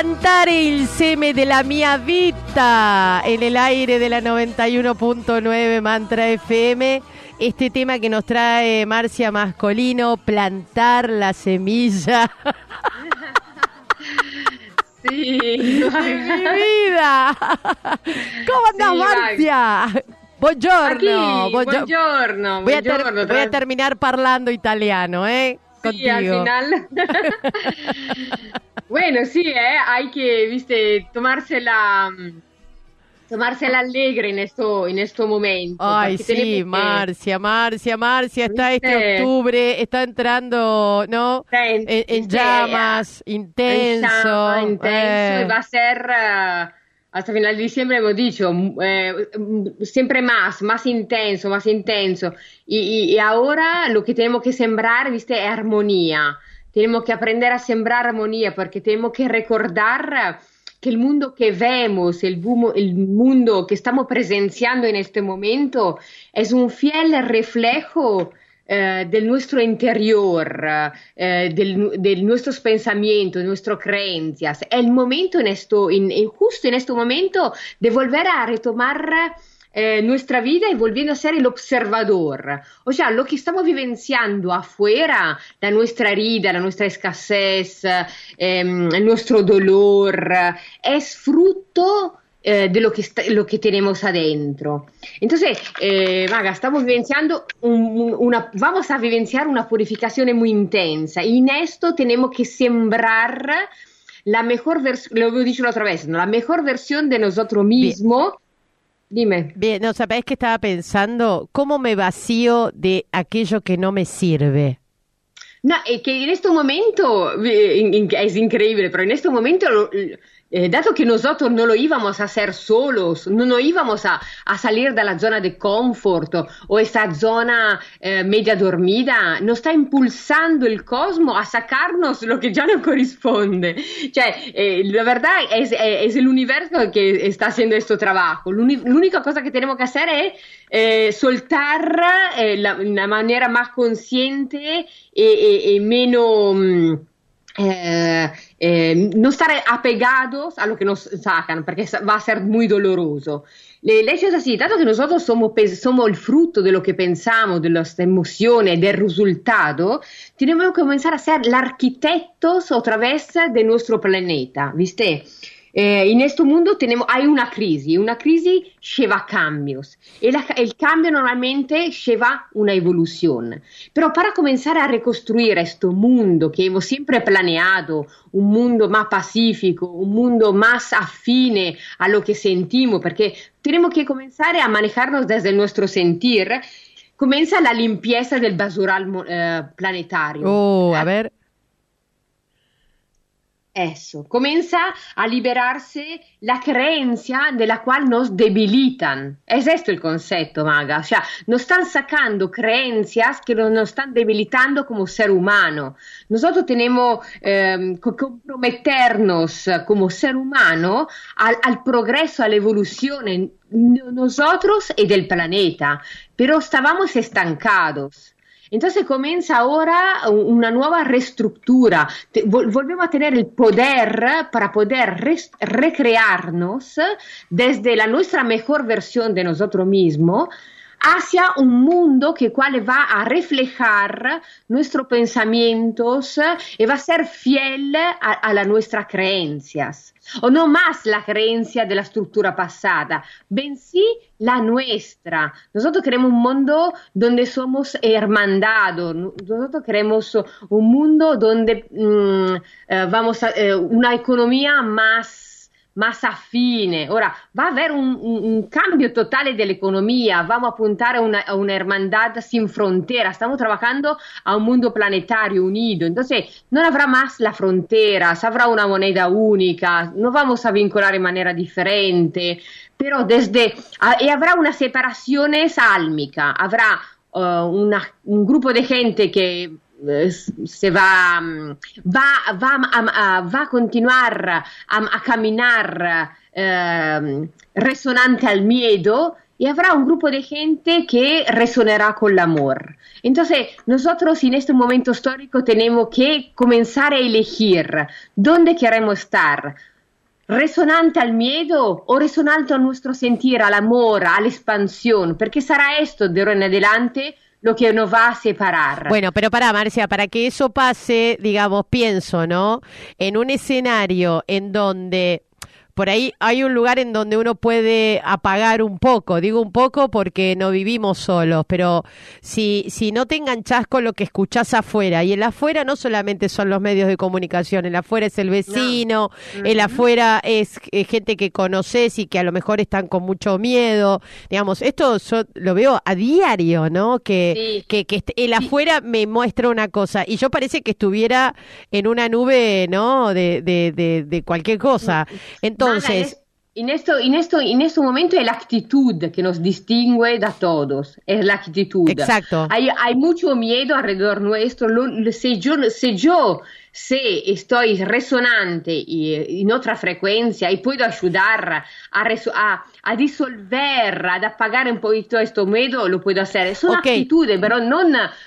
Piantare il seme della mia vita en el aire de la 91.9 Mantra FM. Este tema que nos trae Marcia Mascolino, plantar la semilla. Sí. de mi vida. ¿Cómo andás, Sí, Marcia? Buongiorno. Aquí, buongio- buongiorno, Voy a, ter- buongiorno, voy a terminar parlando italiano, ¿eh? Sí, al Contigo. final. bueno, sí, eh, hay que, viste, tomársela, mm, tomársela alegre en esto, en este momento. Ay, sí, que- Marcia, Marcia, Marcia, está este ¿Viste? octubre, está entrando, ¿no? En, en viste, llamas, intenso. En llama, intenso, eh. y va a ser eh, hasta final de diciembre, hemos dicho, mm, eh, siempre más, más intenso, más intenso. Y, y- y ahora lo que tenemos que sembrar, viste, es armonía. Tenemos que aprender a sembrar armonía porque tenemos que recordar eh, que el mundo que vemos, el, bumo- el mundo que estamos presenciando en este momento, es un fiel reflejo eh, del nuestro interior, eh, de nuestros pensamientos, de nuestras creencias. Es el momento en esto, en- justo en este momento, de volver a retomar eh, nuestra vida y volviendo a ser el observador. O sea, lo que estamos vivenciando afuera, la nuestra herida, la nuestra escasez, eh, el nuestro dolor, es fruto eh, de lo que, lo que tenemos adentro. Entonces, eh, Maga, estamos vivenciando un- un- una, vamos a vivenciar una purificación muy intensa y en esto tenemos que sembrar la mejor versión, lo dicho la otra vez, ¿no? la mejor versión de nosotros mismos. Dime. Bien, no, ¿sabés que estaba pensando? ¿Cómo me vacío de aquello que no me sirve? No, es que en este momento eh, es increíble, pero en este momento, lo- eh, dado que nosotros no lo íbamos a hacer solos, no nos íbamos a, a salir de la zona de confort o esta zona eh, media dormida, nos está impulsando el cosmos a sacarnos lo que ya no corresponde. Cioè, eh, la verdad es, es el universo que está haciendo este trabajo. L'uni- L'unica cosa que tenemos que hacer es soltar eh, la, una manera más consciente e, e- e meno mm, eh, eh, no estar apegados a lo que nos sacan, porque sa- va a ser muy doloroso. Le- hecho es así, que nosotros somos, pe- somos el fruto de lo que pensamos, de las emociones, del tenemos que comenzar a ser los arquitectos otra vez de nuestro planeta, ¿viste? Eh, en este mundo tenemos, hay una crisis, una crisis lleva cambios y la- el cambio normalmente lleva una evolución. Pero para comenzar a reconstruir este mundo que hemos siempre planeado, un mundo más pacífico, un mundo más afine a lo que sentimos, porque tenemos que comenzar a manejarnos desde nuestro sentir, comienza la limpieza del basural eh, planetario. Oh, a ver. Eso, comienza a liberarse la creencia de la cual nos debilitan. Es esto el concepto, Maga. O sea, nos están sacando creencias que nos, están debilitando como ser humano. Nosotros tenemos eh, que comprometernos como ser humano al, al progreso, a la evolución nosotros y del planeta, pero estábamos estancados. Entonces comienza ahora una nueva reestructura. Volvemos a tener el poder para poder recrearnos desde la nuestra mejor versión de nosotros mismos hacia un mundo que cual va a reflejar nuestros pensamientos y va a ser fiel a, a las nuestras creencias. O no más la creencia de la estructura pasada, bensí la nuestra. Nosotros queremos un mundo donde somos hermandados, nosotros queremos un mundo donde mm, eh, vamos a eh, una economía más más afine. Ahora, va a haber un, un, un cambio total de la economía, vamos a apuntar a una, a una, hermandad sin fronteras, estamos trabajando a un mundo planetario unido, entonces no habrá más las fronteras, habrá una moneda única, no vamos a vincular de manera diferente, pero desde, y habrá una separación álmica, habrá uh, una, un grupo de gente eh, se va, mm, va, va, a, va a continuar a, a caminar eh, resonante al miedo y habrá un grupo de gente que resonará con el amor. Entonces, nosotros en este momento histórico tenemos que comenzar a elegir dónde queremos estar. ¿Resonante al miedo o resonante al amor, a la expansión? Porque será esto de ahora en adelante lo que nos va a separar. Bueno, pero para Marcia, para que eso pase, digamos, pienso, ¿no? En un escenario en donde por ahí hay un lugar en donde uno puede apagar un poco, digo un poco porque no vivimos solos, pero si, si no te enganchás con lo que escuchás afuera, y el afuera no solamente son los medios de comunicación, el afuera es el vecino, el afuera es, gente que conoces y que a lo mejor están con mucho miedo, digamos, esto yo lo veo a diario, ¿no? Que, que, que el afuera me muestra una cosa, y yo parece que estuviera en una nube, ¿no? De, de, de, de cualquier cosa. Entonces, entonces... En esto, en, esto, en este momento es la actitud que nos distingue de todos, es la actitud. Exacto. Hay, hay mucho miedo alrededor nuestro. Lo, si, yo, si yo se estoy resonante y, en otra frecuencia y puedo ayudar a, a, a disolver, a apagar un poquito este miedo, lo puedo hacer. Son okay. actitudes, pero no,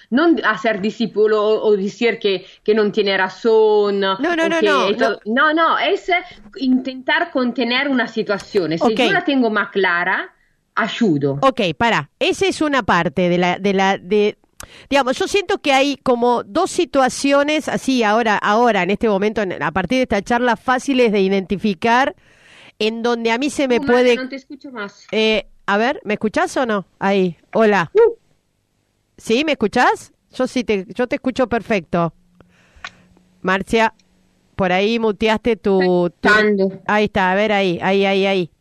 no hacer discípulo o, o decir que, que, no tiene razón. No, no, no, no, no. No, no, es intentar contener una situación. Si okay. yo la tengo más clara, ayudo. Ok, para. Esa es una parte de la, de la, de, Digamos, yo siento que hay como dos situaciones así ahora, ahora, en este momento, a partir de esta charla, fáciles de identificar, en donde a mí se me no, puede... No te escucho más. Eh, a ver, ¿me escuchás o no? Ahí, hola. Uh. ¿Sí? ¿Me escuchás? Yo sí, te, yo te escucho perfecto. Marcia, por ahí muteaste tu, tu... Ahí está, a ver, ahí, ahí, ahí, ahí.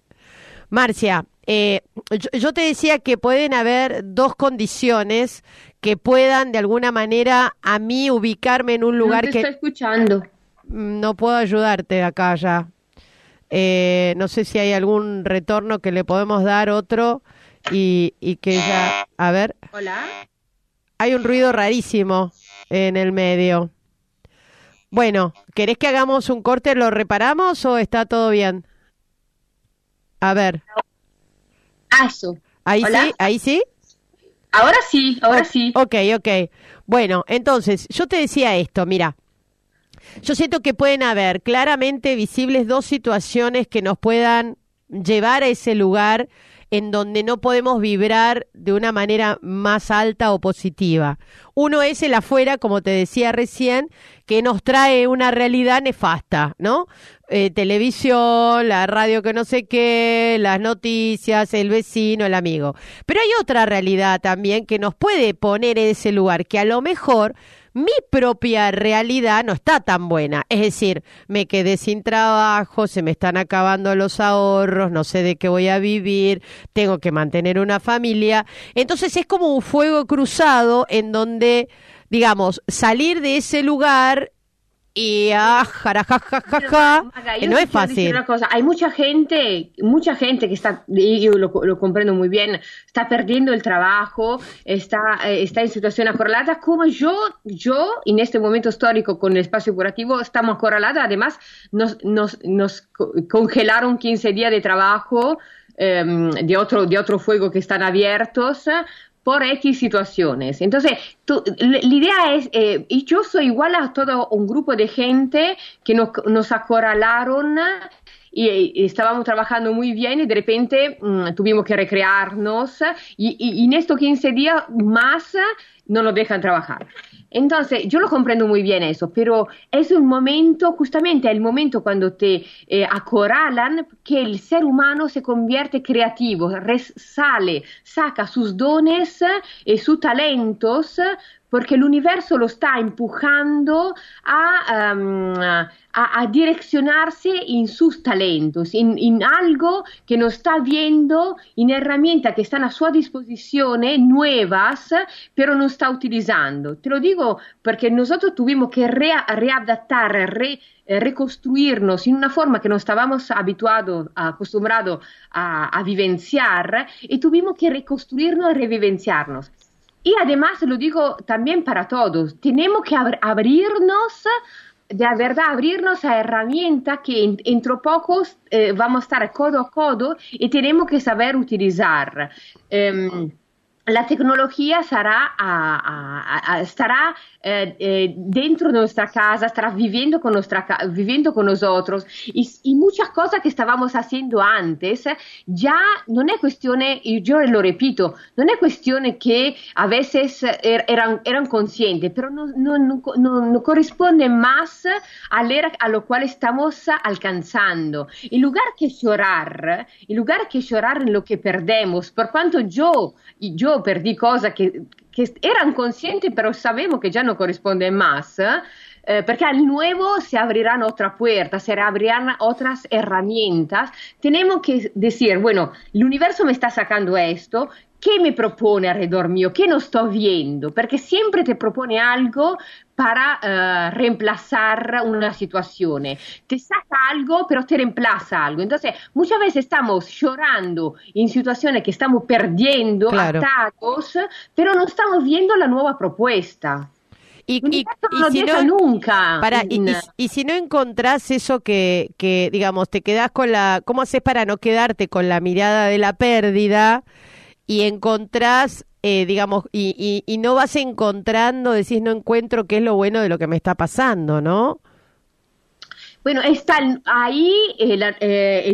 Marcia, eh, yo, yo, te decía que pueden haber dos condiciones que puedan de alguna manera a mí ubicarme en un lugar no te que... Estoy escuchando. No puedo ayudarte acá ya. Eh, no sé si hay algún retorno que le podemos dar otro y, y que ya... A ver. Hola. Hay un ruido rarísimo en el medio. Bueno, ¿querés que hagamos un corte? ¿Lo reparamos o está todo bien? A ver. Eso. Ahí ¿Hola? sí, ahí sí. Ahora sí, ahora sí. Ok, ok. Bueno, entonces, yo te decía esto, mira. Yo siento que pueden haber claramente visibles dos situaciones que nos puedan llevar a ese lugar en donde no podemos vibrar de una manera más alta o positiva. Uno es el afuera, como te decía recién, que nos trae una realidad nefasta, ¿no? Eh, televisión, la radio que no sé qué, las noticias, el vecino, el amigo. Pero hay otra realidad también que nos puede poner en ese lugar, que a lo mejor mi propia realidad no está tan buena. Es decir, me quedé sin trabajo, se me están acabando los ahorros, no sé de qué voy a vivir, tengo que mantener una familia. Entonces es como un fuego cruzado en donde, digamos, salir de ese lugar y ah, jarajajaja, no es fácil. Una cosa. Hay mucha gente, mucha gente que está, y yo lo, lo comprendo muy bien, está perdiendo el trabajo, está, eh, está en situación acorralada, como yo, yo en este momento histórico con el espacio curativo estamos acorralados, además nos, nos, nos congelaron 15 días de trabajo eh, de, otro, de otro fuego que están abiertos por X situaciones. Entonces, la idea es, eh, y yo soy igual a todo un grupo de gente que nos, nos acorralaron y, y, estábamos trabajando muy bien y de repente mmm, tuvimos que recrearnos y, y, y, en estos 15 días más no nos dejan trabajar. Entonces, yo lo comprendo muy bien eso, pero es un momento, justamente el momento cuando te eh, acorralan, que el ser humano se convierte creativo, sale, saca sus dones y sus talentos porque el universo lo está empujando a, um, a, a, direccionarse en sus talentos, en, en, algo que no está viendo, en herramientas que están a su disposición, nuevas, pero no está utilizando. Te lo digo porque nosotros tuvimos que re, readaptar, re, reconstruirnos en una forma que no estábamos habituados, acostumbrados a, a, vivenciar y tuvimos que reconstruirnos y revivenciarnos. Y además, lo digo también para todos, tenemos que ab abrirnos de verdad abrirnos a herramientas que dentro poco eh, vamos a estar codo a codo y tenemos que saber utilizar. Um, la tecnología estará, a, a, a, estará eh, eh, dentro de nuestra casa, estará viviendo con, nuestra, viviendo con nosotros y, y, muchas cosas que estábamos antes ya no es cuestión, yo lo repito, no es cuestión que a veces er, eran, eran conscientes, pero no, no, no, no corresponde más al era a lo cual alcanzando. En lugar que llorar, en lugar que llorar en lo que perdemos, por cuanto yo, yo perdí cosas que, que eran conscientes, pero sabemos que ya no corresponden más. Eh, porque al nuevo se abrirán otras puertas, se abrirán otras herramientas. Tenemos que decir, bueno, el universo me está sacando esto, ¿qué me propone alrededor mío? ¿Qué no estoy viendo? Porque siempre te propone algo para uh, reemplazar una situación. Te saca algo, pero te reemplaza algo. Entonces, muchas veces estamos llorando en situaciones que estamos perdiendo, claro. atados, pero no estamos viendo la nueva propuesta. Y, y, no si no, nunca. Para, y, y, si no encontrás eso que, que, digamos, te quedás con la. ¿Cómo haces para no quedarte con la mirada de la pérdida y encontrás eh, digamos, y, y, y, no vas encontrando, decís, no encuentro qué es lo bueno de lo que me está pasando, ¿no? Bueno, está ahí el, eh,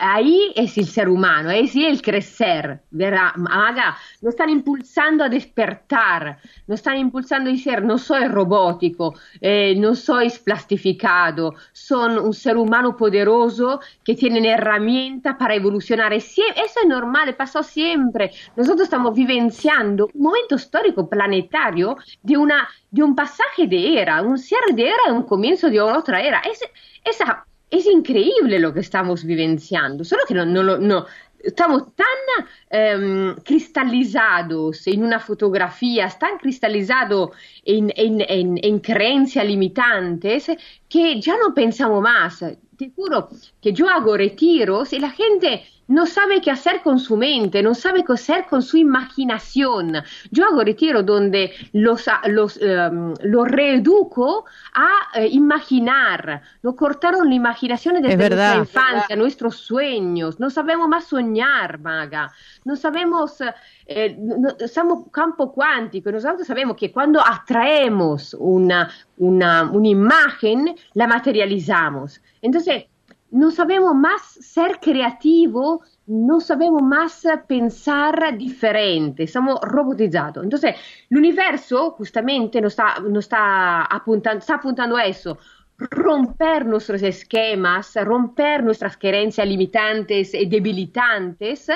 ahí es el ser humano, es el crecer, ¿verdad? Maga, nos están impulsando a despertar, nos están impulsando a decir, no soy robótico, eh, no soy plastificado, son un ser humano poderoso que tiene herramientas para evolucionar. eso es normal, pasó siempre. Nosotros estamos vivenciando un momento histórico planetario de una de un pasaje de era, un cierre de era un comienzo de otra era. Es, esa, es increíble lo que estamos vivenciando, solo que no, no, no estamos tan um, cristalizados en una fotografía, tan cristalizados en, en, en, en, creencias limitantes que ya no pensamos más. Te juro que yo hago retiros y la gente no sabe qué hacer con su mente, no sabe qué hacer con su imaginación. Yo hago retiro donde los, los, um, los reeduco a uh, imaginar, no cortaron la imaginación desde nuestra infancia, nuestros sueños, no sabemos más soñar, maga, no sabemos, eh, no, somos campo cuántico, nosotros sabemos que cuando atraemos una, una, una imagen, la materializamos. Entonces, no sabemos más ser creativos, no sabemos más pensar diferente, estamos robotizados. Entonces, el universo justamente nos está, nos está, apuntando, está a eso, romper nuestros esquemas, romper nuestras creencias limitantes y debilitantes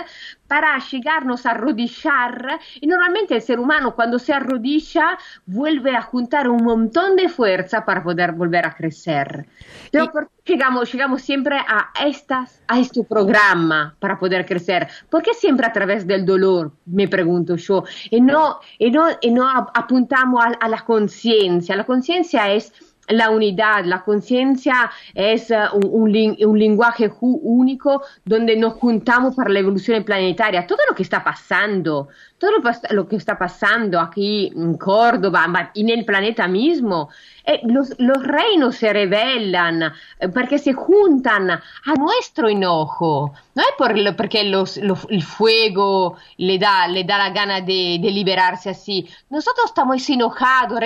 para llegarnos a arrodillar. Y normalmente el ser humano cuando se arrodilla vuelve a juntar un montón de fuerza para poder volver a crecer. Pero y... ¿por qué llegamos, llegamos siempre a, estas, a este programa para poder crecer? ¿Por qué siempre a través del dolor? Me pregunto yo. Y no, y no, y no apuntamos a, a la conciencia. La conciencia es la unidad, la conciencia es un, un, un, lenguaje único donde nos juntamos para la evolución planetaria. Todo lo que está pasando, todo lo, que está pasando aquí en Córdoba y en el planeta mismo, eh, los, los, reinos se revelan eh, porque se juntan a nuestro enojo. No es por porque los, los, el fuego le da, le da la gana de, de, liberarse así. Nosotros estamos enojados,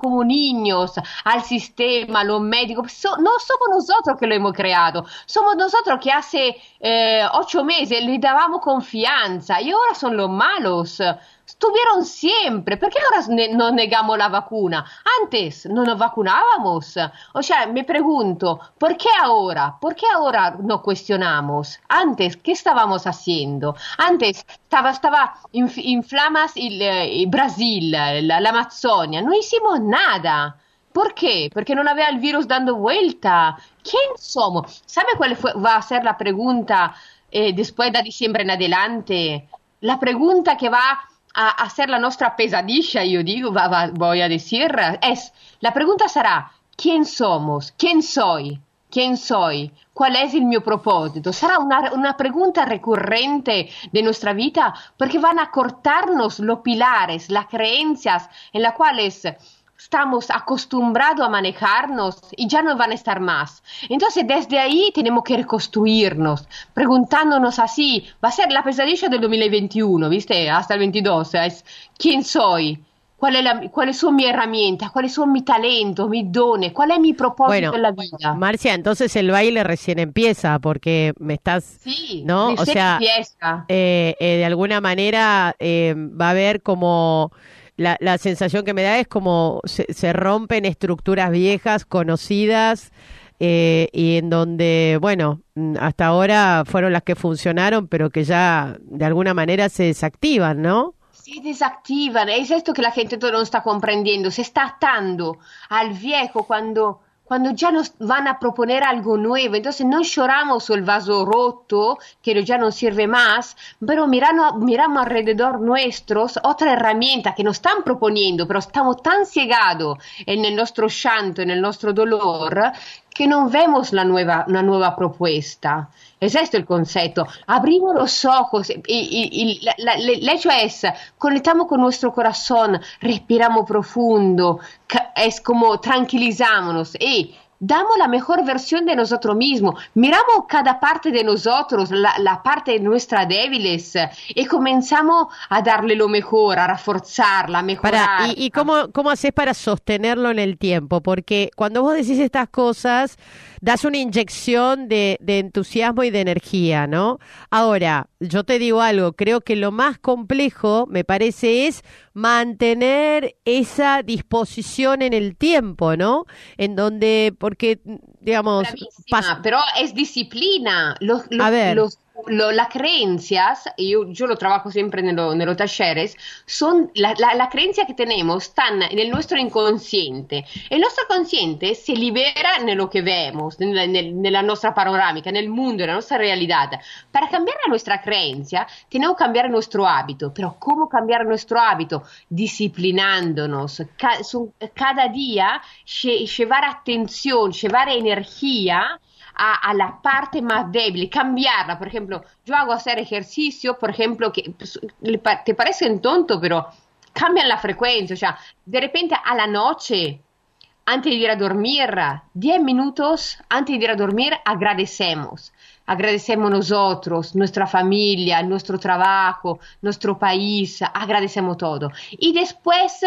como niños al sistema, a los médicos. So, no somos nosotros que lo hemos creado, somos nosotros que hace eh, ocho meses le dábamos confianza y ahora son los malos. Estuvieron siempre. ¿Por qué ahora ne no negamos la vacuna? Antes no nos. O sea, me pregunto, ¿por qué ahora? ¿Por qué ahora no cuestionamos? Antes, ¿qué estábamos haciendo? Antes estaba, estaba in, in flamas el, Brasil, la, la Amazzonia. No hicimos nada. ¿Por qué? Porque no había el virus dando vuelta. ¿Quién somos? ¿Sabe cuál fue, va a ser la pregunta eh, después de diciembre en adelante? La pregunta que va a, ser la nuestra pesadilla, yo digo, va, va, voy a decir, es, la pregunta será, ¿quién somos? ¿Quién soy? ¿Quién soy? ¿Cuál es el mio propósito? Será una, una, pregunta recurrente de nuestra vida porque van a cortarnos los pilares, las creencias en las cuales estamos acostumbrados a manejarnos y ya no van a estar más. Entonces, desde ahí tenemos que reconstruirnos, preguntándonos así, va a ser la pesadilla del 2021, ¿viste? Hasta el 22, es quién soy, ¿Cuál es la, cuáles son mis herramientas, cuáles son mis talentos, mis dones, cuál es mi propósito bueno, en la vida. Marcia, entonces el baile recién empieza porque me estás, sí, ¿no? O sea, eh, eh, de alguna manera eh, va a haber como la, la, sensación que me da es como se, se rompen estructuras viejas, conocidas. Eh, y en donde, bueno, hasta ahora fueron las que funcionaron, pero que ya de alguna manera se desactivan, ¿no? si desactivan, es esto que la gente no está comprendiendo, se está atando al viejo cuando, cuando ya nos van a proponer algo nuevo, entonces no lloramos el vaso roto que ya no sirve más, pero mirando, miramos alrededor nuestros otra herramienta que nos están proponiendo, pero estamos tan cegados en el nuestro llanto, en el nuestro dolor, que no vemos la nueva, una nueva propuesta. Es esto el concepto. Abrimos los ojos y, y, y la, la, el hecho es, conectamos con nuestro corazón, respiramos profundo, es como tranquilizámonos y damos la mejor versión de nosotros mismos, miramos cada parte de nosotros, la, parte de nuestras débiles y comenzamos a darle lo mejor, a reforzarla, a mejorar. Para, ¿Y, y cómo, cómo haces para sostenerlo en el tiempo? Porque cuando vos decís estas cosas, das una inyección de, de, entusiasmo y de energía, ¿no? Ahora, yo te digo algo, creo que lo más complejo, me parece, es mantener esa disposición en el tiempo, ¿no? En donde, porque, digamos... Pero es disciplina. Los, los, a ver. Los lo, las creencias, yo, yo, lo trabajo siempre en, lo, en son la, la, la, creencia que tenemos están en nuestro inconsciente. El nuestro consciente se libera en lo que vemos, en la nuestra panorámica, en el mundo, en la nuestra realidad. Para cambiar nuestra creencia, tenemos que cambiar nuestro hábito. Pero ¿cómo cambiar nuestro hábito? Disciplinándonos. Ca, su, cada día llevar atención, llevar energía a, la parte más débil, cambiarla. Por ejemplo, yo hago hacer ejercicio, por ejemplo, que pues, te parecen tonto, pero cambian la frecuencia. O sea, de repente a la noche, antes de ir a dormir, 10 minutos antes de ir a dormir, agradecemos. Agradecemos nosotros, nuestra familia, nuestro trabajo, nuestro país, agradecemos todo. Y después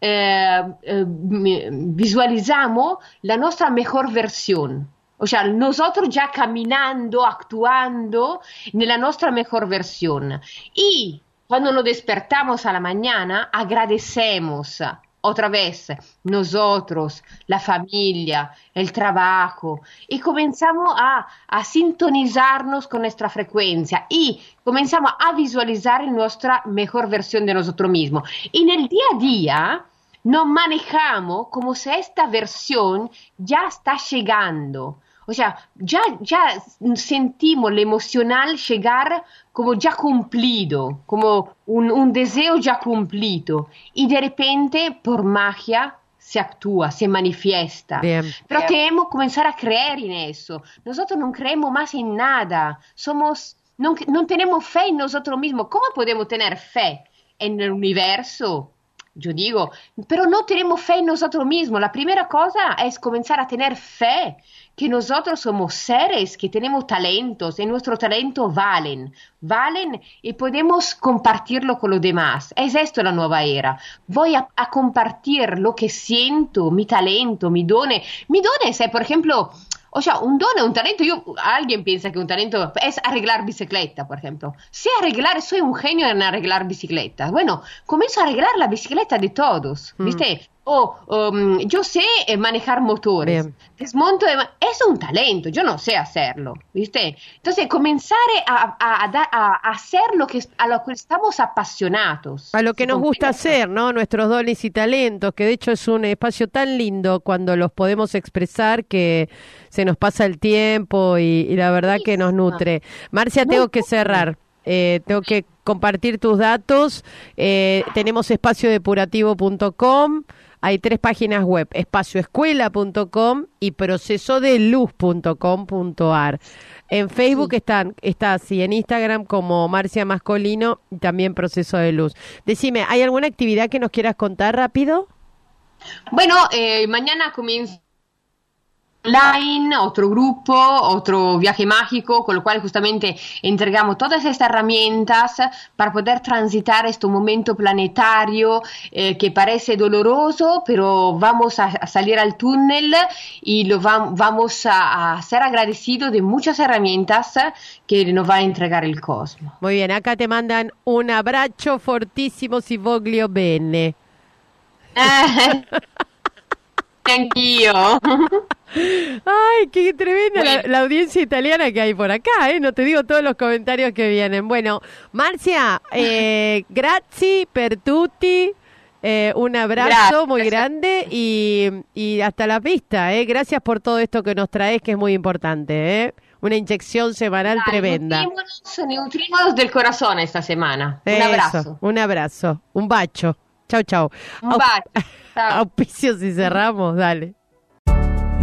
eh, eh, visualizamos la nuestra mejor versión. O sea, nosotros ya caminando, actuando en nuestra mejor versión. Y cuando nos despertamos a la mañana, agradecemos otra vez nosotros, la familia, el trabajo, y comenzamos a, a, sintonizarnos con nuestra frecuencia y comenzamos a visualizar nuestra mejor versión de nosotros mismos. Y en el día a día nos manejamos como si esta versión ya está llegando. O sea, ya, ya sentimos lo emocional llegar como ya cumplido, como un, un deseo ya cumplido. Y de repente, por magia, se actúa, se manifiesta. Bien. Pero Bien. tenemos que comenzar a creer en eso. Nosotros no creemos más en nada. Somos, no, no tenemos fe en nosotros mismos. ¿Cómo podemos tener fe en el universo? Yo digo, pero no tenemos fe en nosotros mismos. La primera cosa es comenzar a tener fe que nosotros somos seres que tenemos talentos y nuestros talentos valen, valen y podemos compartirlo con los demás. Es esto la nueva era. Voy a, a compartir lo que siento, mi talento, mi dones. Mi dones es, por ejemplo, o sea, un don es un talento. Yo, alguien piensa que un talento es arreglar bicicleta, por ejemplo. Si arreglar, soy un genio en arreglar bicicletas. Bueno, comienzo a arreglar la bicicleta de todos, mm. ¿viste? O um, yo sé eh, manejar motores, desmonto, de, es un talento, yo no sé hacerlo, ¿viste? Entonces, comenzar a, a, hacer lo que, a lo que estamos apasionados. A lo que nos gusta hacer, ¿no? Nuestros dones y talentos, que de hecho es un espacio tan lindo cuando los podemos expresar que se nos pasa el tiempo y, la verdad que nos nutre. Marcia, tengo que cerrar. Eh, tengo que compartir tus datos. Eh, tenemos espaciodeporativo.com. Hay tres páginas web, espacioescuela.com y procesodeluz.com.ar. En Facebook están, está así, en Instagram como Marcia Mascolino y también Proceso de Luz. Decime, ¿hay alguna actividad que nos quieras contar rápido? Bueno, eh, mañana comienza online, otro grupo, otro viaje mágico, con lo cual justamente entregamos todas estas herramientas para poder transitar este momento planetario eh, que parece doloroso, pero vamos a, salir al túnel y lo vamos a, ser agradecidos de muchas herramientas que nos va a entregar el cosmos. Muy bien, acá te mandan un abrazo fortísimo si voglio bene. Anch'io. Ay, qué tremenda la, audiencia italiana que hay por acá, ¿eh? No te digo todos los comentarios que vienen. Bueno, Marcia, eh, grazie per tutti. Eh, un abrazo muy grande y, hasta la vista, ¿eh? Gracias por todo esto que nos traes, que es muy importante, ¿eh? Una inyección semanal tremenda. Nutrimos del corazón esta semana. Un abrazo. Un abrazo. Un bacho. Chau, chau. Un bacho. Auspicios y cerramos, dale.